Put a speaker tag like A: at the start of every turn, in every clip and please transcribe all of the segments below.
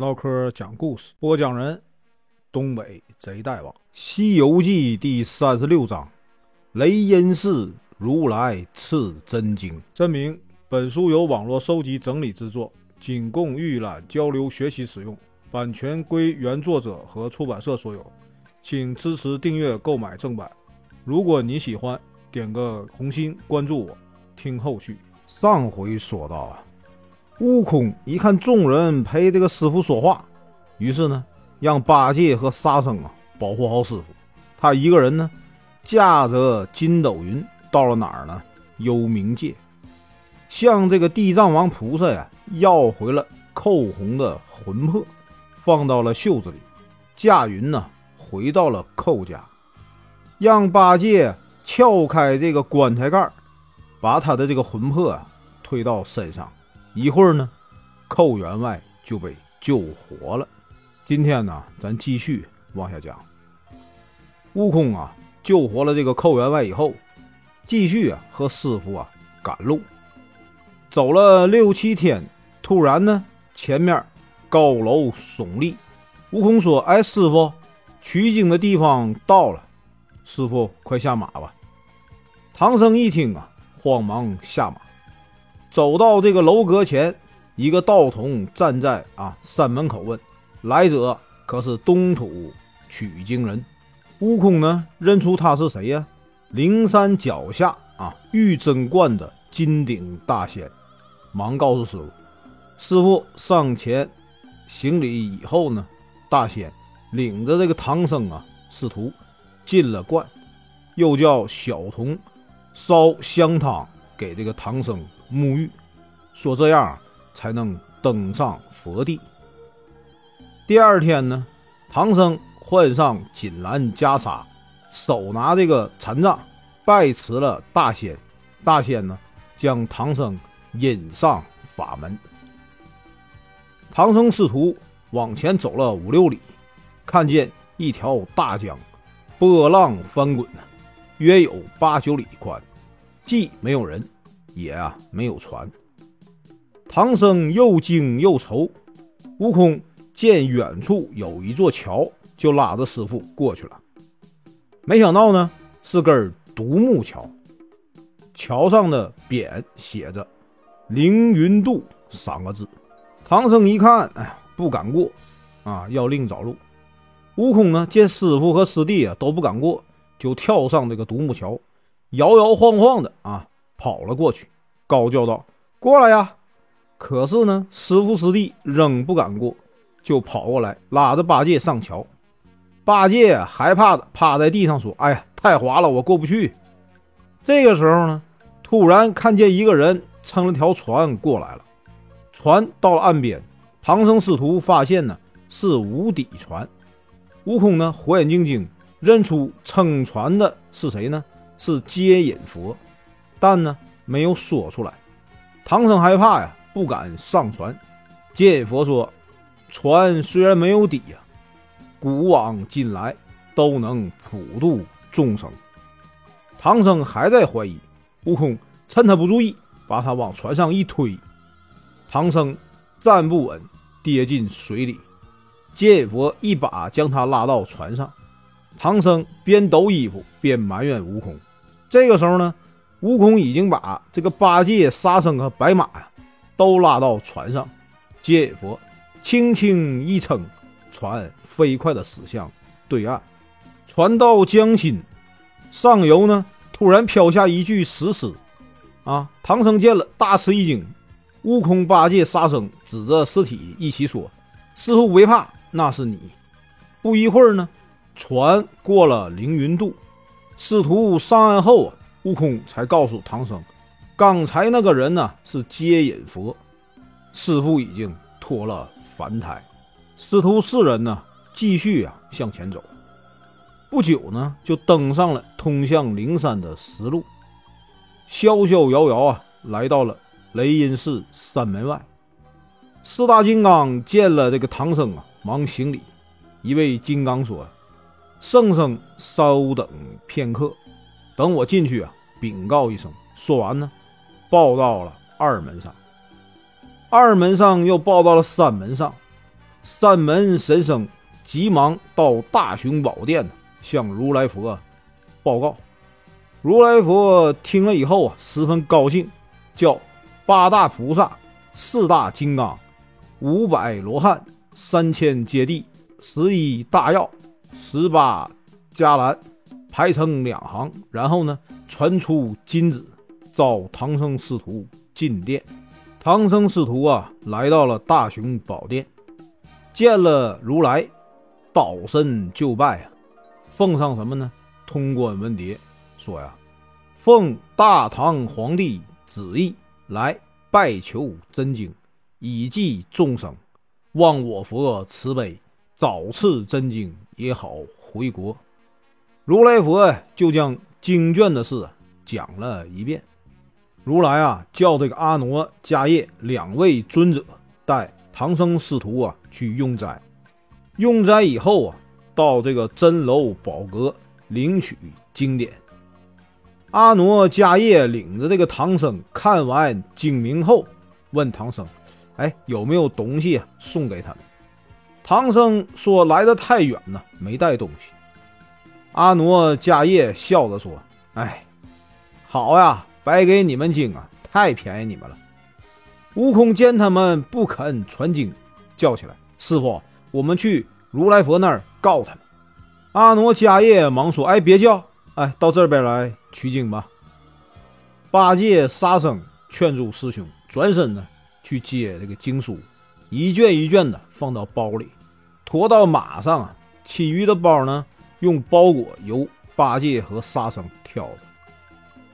A: 唠嗑讲故事，播讲人：东北贼大王，《西游记》第三十六章：雷音寺如来赐真经。证明本书由网络收集整理制作，仅供预览、交流、学习使用，版权归原作者和出版社所有，请支持订阅、购买正版。如果你喜欢，点个红心，关注我，听后续。上回说到啊。悟空一看众人陪这个师傅说话，于是呢，让八戒和沙僧啊保护好师傅。他一个人呢，驾着筋斗云到了哪儿呢？幽冥界，向这个地藏王菩萨呀要回了寇红的魂魄，放到了袖子里。驾云呢回到了寇家，让八戒撬开这个棺材盖，把他的这个魂魄啊推到身上。一会儿呢，寇员外就被救活了。今天呢，咱继续往下讲。悟空啊，救活了这个寇员外以后，继续啊和师傅啊赶路。走了六七天，突然呢，前面高楼耸立。悟空说：“哎，师傅，取经的地方到了，师傅快下马吧。”唐僧一听啊，慌忙下马。走到这个楼阁前，一个道童站在啊山门口问：“来者可是东土取经人？”悟空呢认出他是谁呀？灵山脚下啊玉真观的金顶大仙，忙告诉师傅：“师傅上前行礼。”以后呢，大仙领着这个唐僧啊师徒进了观，又叫小童烧香汤给这个唐僧。沐浴，说这样才能登上佛地。第二天呢，唐僧换上锦襕袈裟，手拿这个禅杖，拜辞了大仙。大仙呢，将唐僧引上法门。唐僧师徒往前走了五六里，看见一条大江，波浪翻滚呢，约有八九里宽，既没有人。也啊，没有船。唐僧又惊又愁。悟空见远处有一座桥，就拉着师傅过去了。没想到呢，是根独木桥。桥上的匾写着“凌云渡”三个字。唐僧一看，哎，不敢过啊，要另找路。悟空呢，见师傅和师弟啊都不敢过，就跳上这个独木桥，摇摇晃晃的啊。跑了过去，高叫道：“过来呀！”可是呢，师傅师弟仍不敢过，就跑过来拉着八戒上桥。八戒害怕的趴在地上说：“哎呀，太滑了，我过不去。”这个时候呢，突然看见一个人撑了条船过来了。船到了岸边，唐僧师徒发现呢是无底船。悟空呢火眼金睛认出撑船的是谁呢？是接引佛。但呢，没有说出来。唐僧害怕呀，不敢上船。接引佛说：“船虽然没有底呀，古往今来都能普度众生。”唐僧还在怀疑，悟空趁他不注意，把他往船上一推，唐僧站不稳，跌进水里。接引佛一把将他拉到船上，唐僧边抖衣服边埋怨悟空。这个时候呢。悟空已经把这个八戒、沙僧和白马呀都拉到船上，接引佛轻轻一撑，船飞快地驶向对岸。船到江心，上游呢突然飘下一具石狮，啊！唐僧见了大吃一惊。悟空、八戒、沙僧指着尸体一起说：“师傅别怕，那是你。”不一会儿呢，船过了凌云渡，师徒上岸后啊。悟空才告诉唐僧，刚才那个人呢是接引佛，师傅已经脱了凡胎。师徒四人呢继续啊向前走，不久呢就登上了通向灵山的石路，逍逍遥遥啊来到了雷音寺山门外。四大金刚见了这个唐僧啊，忙行礼。一位金刚说：“圣僧稍等片刻。”等我进去啊，禀告一声。说完呢，报到了二门上。二门上又报到了三门上。三门神僧急忙到大雄宝殿向如来佛报告。如来佛听了以后啊，十分高兴，叫八大菩萨、四大金刚、五百罗汉、三千揭谛、十一大药、十八迦兰排成两行，然后呢，传出金旨，召唐僧师徒进殿。唐僧师徒啊，来到了大雄宝殿，见了如来，倒身就拜啊，奉上什么呢？通关文牒，说呀，奉大唐皇帝旨意来拜求真经，以济众生，望我佛慈悲，早赐真经也好回国。如来佛就将经卷的事讲了一遍。如来啊，叫这个阿傩、迦叶两位尊者带唐僧师徒啊去用斋。用斋以后啊，到这个真楼宝阁领取经典。阿傩、迦叶领着这个唐僧看完经名后，问唐僧：“哎，有没有东西送给他们？”唐僧说：“来的太远了，没带东西。”阿傩、迦叶笑着说：“哎，好呀。”白给你们经啊，太便宜你们了。悟空见他们不肯传经，叫起来：“师傅，我们去如来佛那儿告他们。”阿傩迦叶忙说：“哎，别叫，哎，到这边来取经吧。”八戒、沙僧劝住师兄，转身呢去接这个经书，一卷一卷的放到包里，驮到马上啊。其余的包呢，用包裹由八戒和沙僧挑着。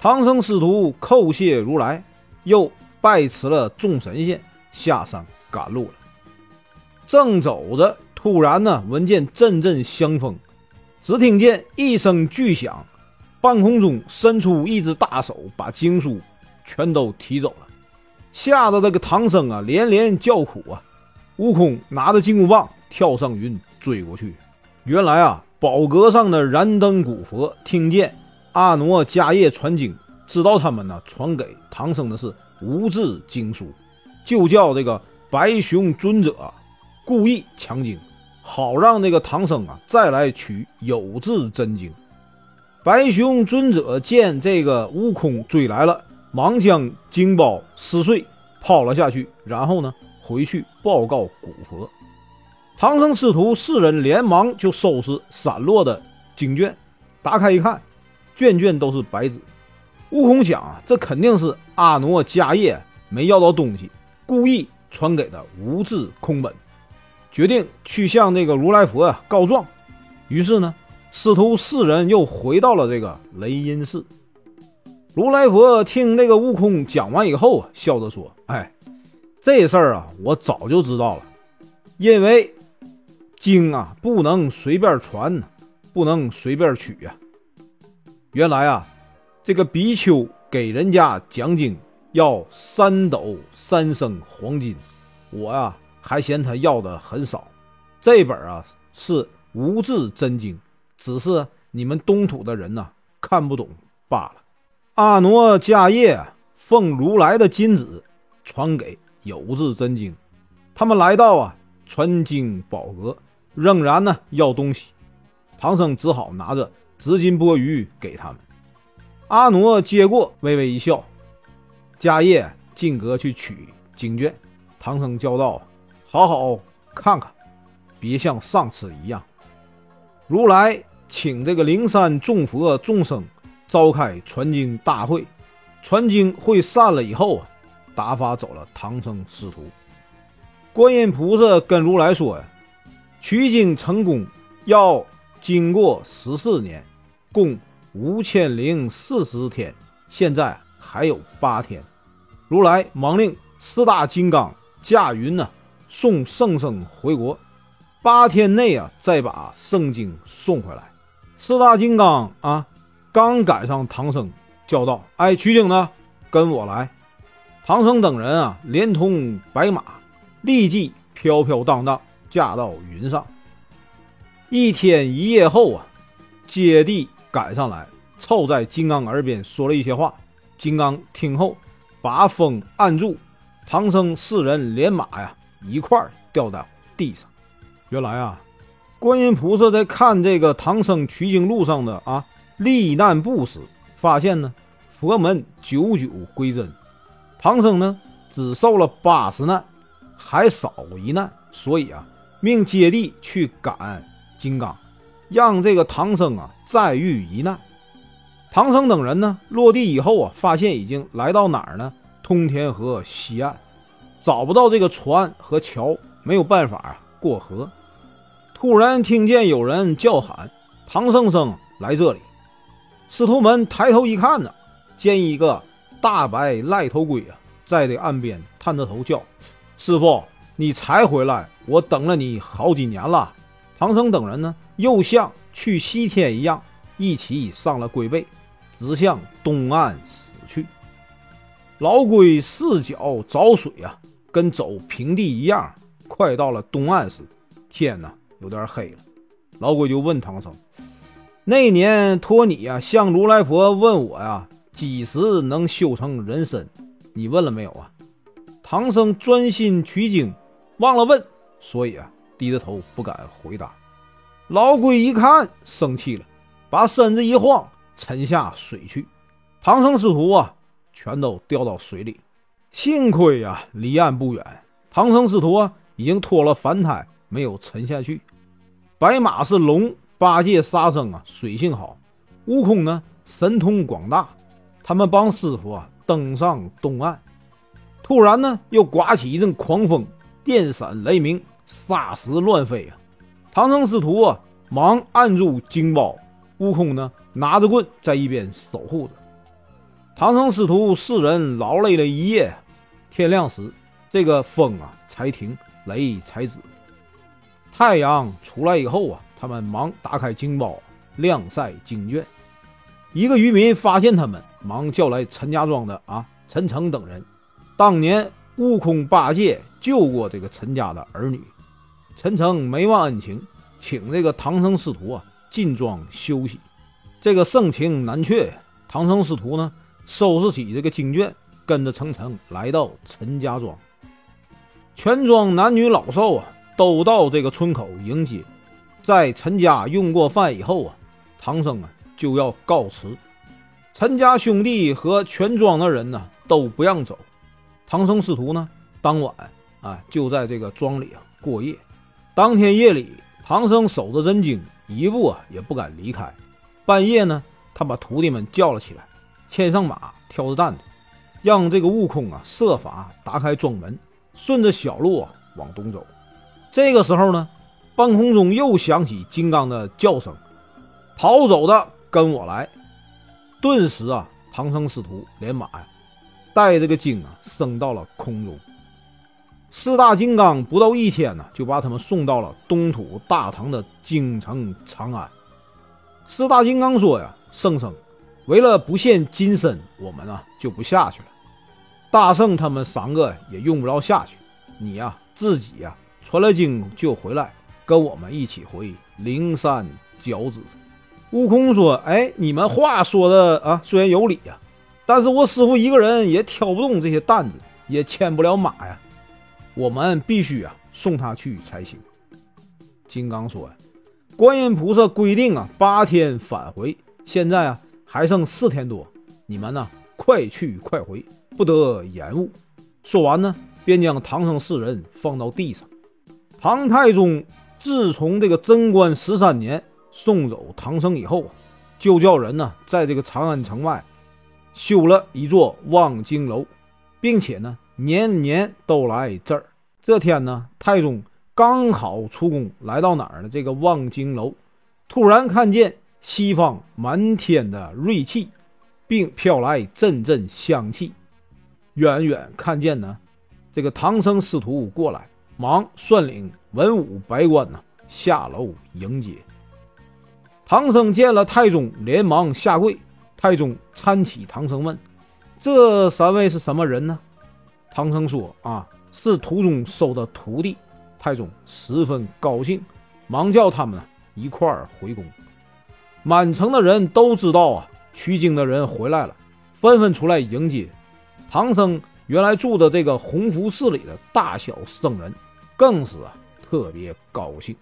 A: 唐僧师徒叩谢如来，又拜辞了众神仙，下山赶路了。正走着，突然呢，闻见阵阵香风，只听见一声巨响，半空中伸出一只大手，把经书全都提走了，吓得这个唐僧啊连连叫苦啊！悟空拿着金箍棒跳上云追过去。原来啊，宝阁上的燃灯古佛听见。阿傩迦叶传经，知道他们呢传给唐僧的是无字经书，就叫这个白熊尊者故意强经，好让那个唐僧啊再来取有字真经。白熊尊者见这个悟空追来了，忙将经包撕碎抛了下去，然后呢回去报告古佛。唐僧师徒四人连忙就收拾散落的经卷，打开一看。卷卷都是白纸，悟空想啊，这肯定是阿傩迦叶没要到东西，故意传给的无字空本，决定去向那个如来佛啊告状。于是呢，师徒四人又回到了这个雷音寺。如来佛听那个悟空讲完以后啊，笑着说：“哎，这事儿啊，我早就知道了，因为经啊不能随便传，不能随便取呀。”原来啊，这个比丘给人家讲经要三斗三升黄金，我呀还嫌他要的很少。这本啊是无字真经，只是你们东土的人呐看不懂罢了。阿傩迦叶奉如来的金旨传给有字真经，他们来到啊传经宝阁，仍然呢要东西，唐僧只好拿着。紫金钵盂给他们，阿傩接过，微微一笑。迦叶进阁去取经卷，唐僧叫道：“好好看看，别像上次一样。”如来请这个灵山众佛众生召开传经大会，传经会散了以后啊，打发走了唐僧师徒。观音菩萨跟如来说呀：“取经成功要经过十四年。”共五千零四十天，现在还有八天。如来忙令四大金刚驾云呢，送圣僧回国。八天内啊，再把圣经送回来。四大金刚啊，刚赶上唐僧，叫道：“哎，取经呢，跟我来！”唐僧等人啊，连同白马，立即飘飘荡荡驾到云上。一天一夜后啊，接地。赶上来，凑在金刚耳边说了一些话。金刚听后，把风按住，唐僧四人连马呀一块掉到地上。原来啊，观音菩萨在看这个唐僧取经路上的啊历难不时，发现呢佛门久久归真，唐僧呢只受了八十难，还少一难，所以啊命接地去赶金刚，让这个唐僧啊再遇一难。唐僧等人呢落地以后啊，发现已经来到哪儿呢？通天河西岸，找不到这个船和桥，没有办法啊过河。突然听见有人叫喊：“唐僧僧来这里！”师徒们抬头一看呢，见一个大白赖头龟啊，在这岸边探着头叫：“师傅，你才回来，我等了你好几年了。”唐僧等人呢，又像去西天一样，一起上了龟背，直向东岸驶去。老龟四脚找水啊，跟走平地一样。快到了东岸时，天呐！有点黑了，老鬼就问唐僧：“那年托你呀，向如来佛问我呀，几时能修成人身？你问了没有啊？”唐僧专心取经，忘了问，所以啊，低着头不敢回答。老龟一看，生气了，把身子一晃，沉下水去。唐僧师徒啊，全都掉到水里。幸亏呀，离岸不远，唐僧师徒啊，已经脱了凡胎，没有沉下去。白马是龙，八戒、沙僧啊，水性好；悟空呢，神通广大。他们帮师傅啊登上东岸，突然呢，又刮起一阵狂风，电闪雷鸣，沙石乱飞啊！唐僧师徒啊，忙按住经包，悟空呢，拿着棍在一边守护着。唐僧师徒四人劳累了一夜，天亮时，这个风啊才停，雷才止。太阳出来以后啊，他们忙打开经包，晾晒经卷。一个渔民发现他们，忙叫来陈家庄的啊陈诚等人。当年悟空、八戒救过这个陈家的儿女，陈诚没忘恩情，请这个唐僧师徒啊进庄休息。这个盛情难却，唐僧师徒呢收拾起这个经卷，跟着陈诚来到陈家庄。全庄男女老少啊。都到这个村口迎接，在陈家用过饭以后啊，唐僧啊就要告辞。陈家兄弟和全庄的人呢都不让走。唐僧师徒呢当晚啊就在这个庄里啊过夜。当天夜里，唐僧守着真经，一步啊也不敢离开。半夜呢，他把徒弟们叫了起来，牵上马，挑着担子，让这个悟空啊设法打开庄门，顺着小路啊往东走。这个时候呢，半空中又响起金刚的叫声：“逃走的跟我来！”顿时啊，唐僧师徒连马呀，带这个经啊，升到了空中。四大金刚不到一天呢，就把他们送到了东土大唐的京城长安。四大金刚说呀：“圣僧，为了不现金身，我们啊就不下去了。大圣他们三个也用不着下去，你呀自己呀。”传了经就回来，跟我们一起回灵山交子。悟空说：“哎，你们话说的啊，虽然有理呀，但是我师傅一个人也挑不动这些担子，也牵不了马呀。我们必须啊送他去才行。”金刚说：“观音菩萨规定啊，八天返回，现在啊还剩四天多，你们呢快去快回，不得延误。”说完呢，便将唐僧四人放到地上。唐太宗自从这个贞观十三年送走唐僧以后，就叫人呢在这个长安城外修了一座望京楼，并且呢年年都来这儿。这天呢，太宗刚好出宫，来到哪儿呢？这个望京楼，突然看见西方满天的瑞气，并飘来阵阵香气。远远看见呢，这个唐僧师徒过来。忙率领文武百官呢下楼迎接。唐僧见了太宗，连忙下跪。太宗搀起唐僧问：“这三位是什么人呢？”唐僧说：“啊，是途中收的徒弟。”太宗十分高兴，忙叫他们呢一块儿回宫。满城的人都知道啊，取经的人回来了，纷纷出来迎接唐僧。原来住的这个弘福寺里的大小僧人，更是啊特别高兴。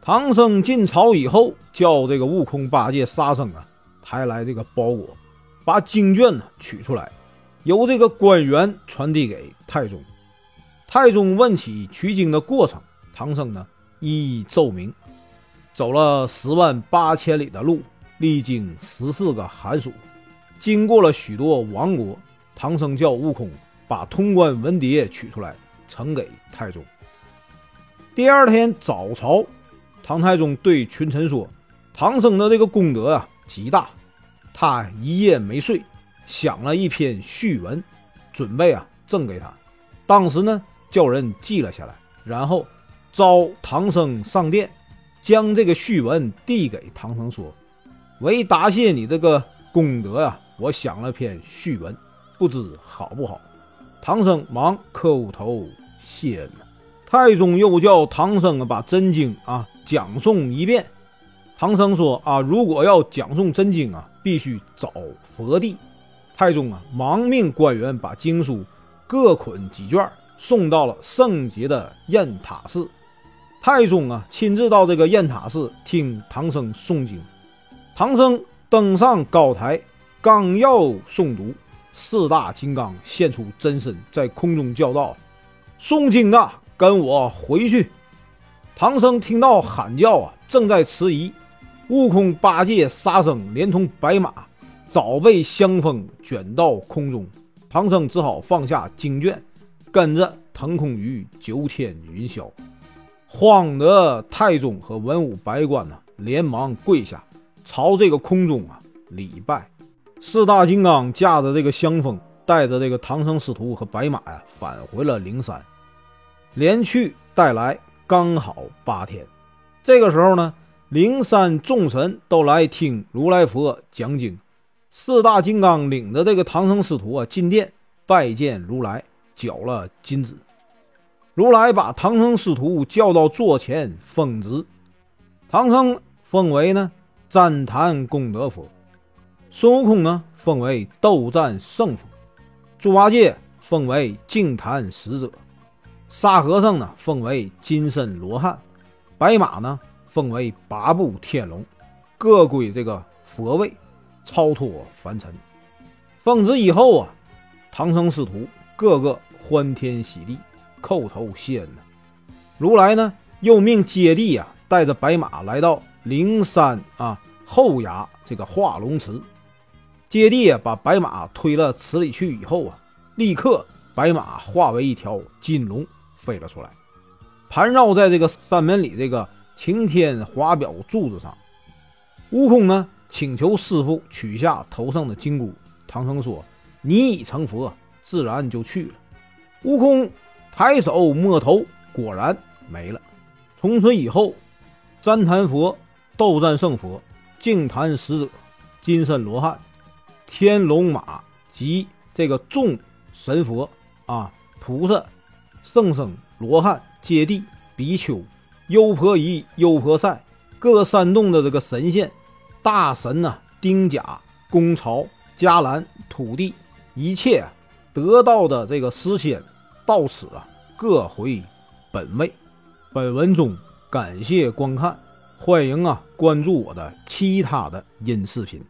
A: 唐僧进朝以后，叫这个悟空、八戒、沙僧啊抬来这个包裹，把经卷呢取出来，由这个官员传递给太宗。太宗问起取经的过程，唐僧呢一一奏明。走了十万八千里的路，历经十四个寒暑，经过了许多王国，唐僧叫悟空把通关文牒取出来，呈给太宗。第二天早朝，唐太宗对群臣说：“唐僧的这个功德啊极大，他一夜没睡，想了一篇序文，准备啊赠给他。当时呢，叫人记了下来，然后召唐僧上殿。”将这个序文递给唐僧说：“为答谢你这个功德呀，我想了篇序文，不知好不好？”唐僧忙磕头谢恩。太宗又叫唐僧把真经啊讲诵一遍。唐僧说：“啊，如果要讲诵真经啊，必须找佛地。”太宗啊忙命官员把经书各捆几卷，送到了圣洁的雁塔寺。太宗啊，亲自到这个雁塔寺听唐僧诵经。唐僧登上高台，刚要诵读，四大金刚现出真身，在空中叫道：“诵经的，跟我回去！”唐僧听到喊叫啊，正在迟疑，悟空、八戒、沙僧连同白马早被香风卷到空中。唐僧只好放下经卷，跟着腾空于九天云霄。慌得太宗和文武百官呢，连忙跪下，朝这个空中啊礼拜。四大金刚驾着这个香风，带着这个唐僧师徒和白马呀，返回了灵山，连去带来刚好八天。这个时候呢，灵山众神都来听如来佛讲经。四大金刚领着这个唐僧师徒啊进殿拜见如来，缴了金子。如来把唐僧师徒叫到座前，封职。唐僧封为呢旃檀功德佛，孙悟空呢封为斗战胜佛，猪八戒封为净坛使者，沙和尚呢封为金身罗汉，白马呢封为八部天龙，各归这个佛位，超脱凡尘。奉旨以后啊，唐僧师徒个个欢天喜地。叩头谢恩呢。如来呢，又命接帝啊，带着白马来到灵山啊后崖这个化龙池。接帝啊，把白马推了池里去以后啊，立刻白马化为一条金龙飞了出来，盘绕在这个山门里这个擎天华表柱子上。悟空呢，请求师傅取下头上的金箍。唐僧说：“你已成佛，自然就去了。”悟空。抬手摸头，果然没了。从此以后，旃檀佛、斗战胜佛、净坛使者、金身罗汉、天龙马及这个众神佛啊、菩萨、圣僧、罗汉、揭谛、比丘、优婆夷、优婆塞各山洞的这个神仙、大神呐、丁甲、公曹、迦兰、土地，一切得到的这个诗仙。到此啊，各回本位。本文中感谢观看，欢迎啊关注我的其他的音视频。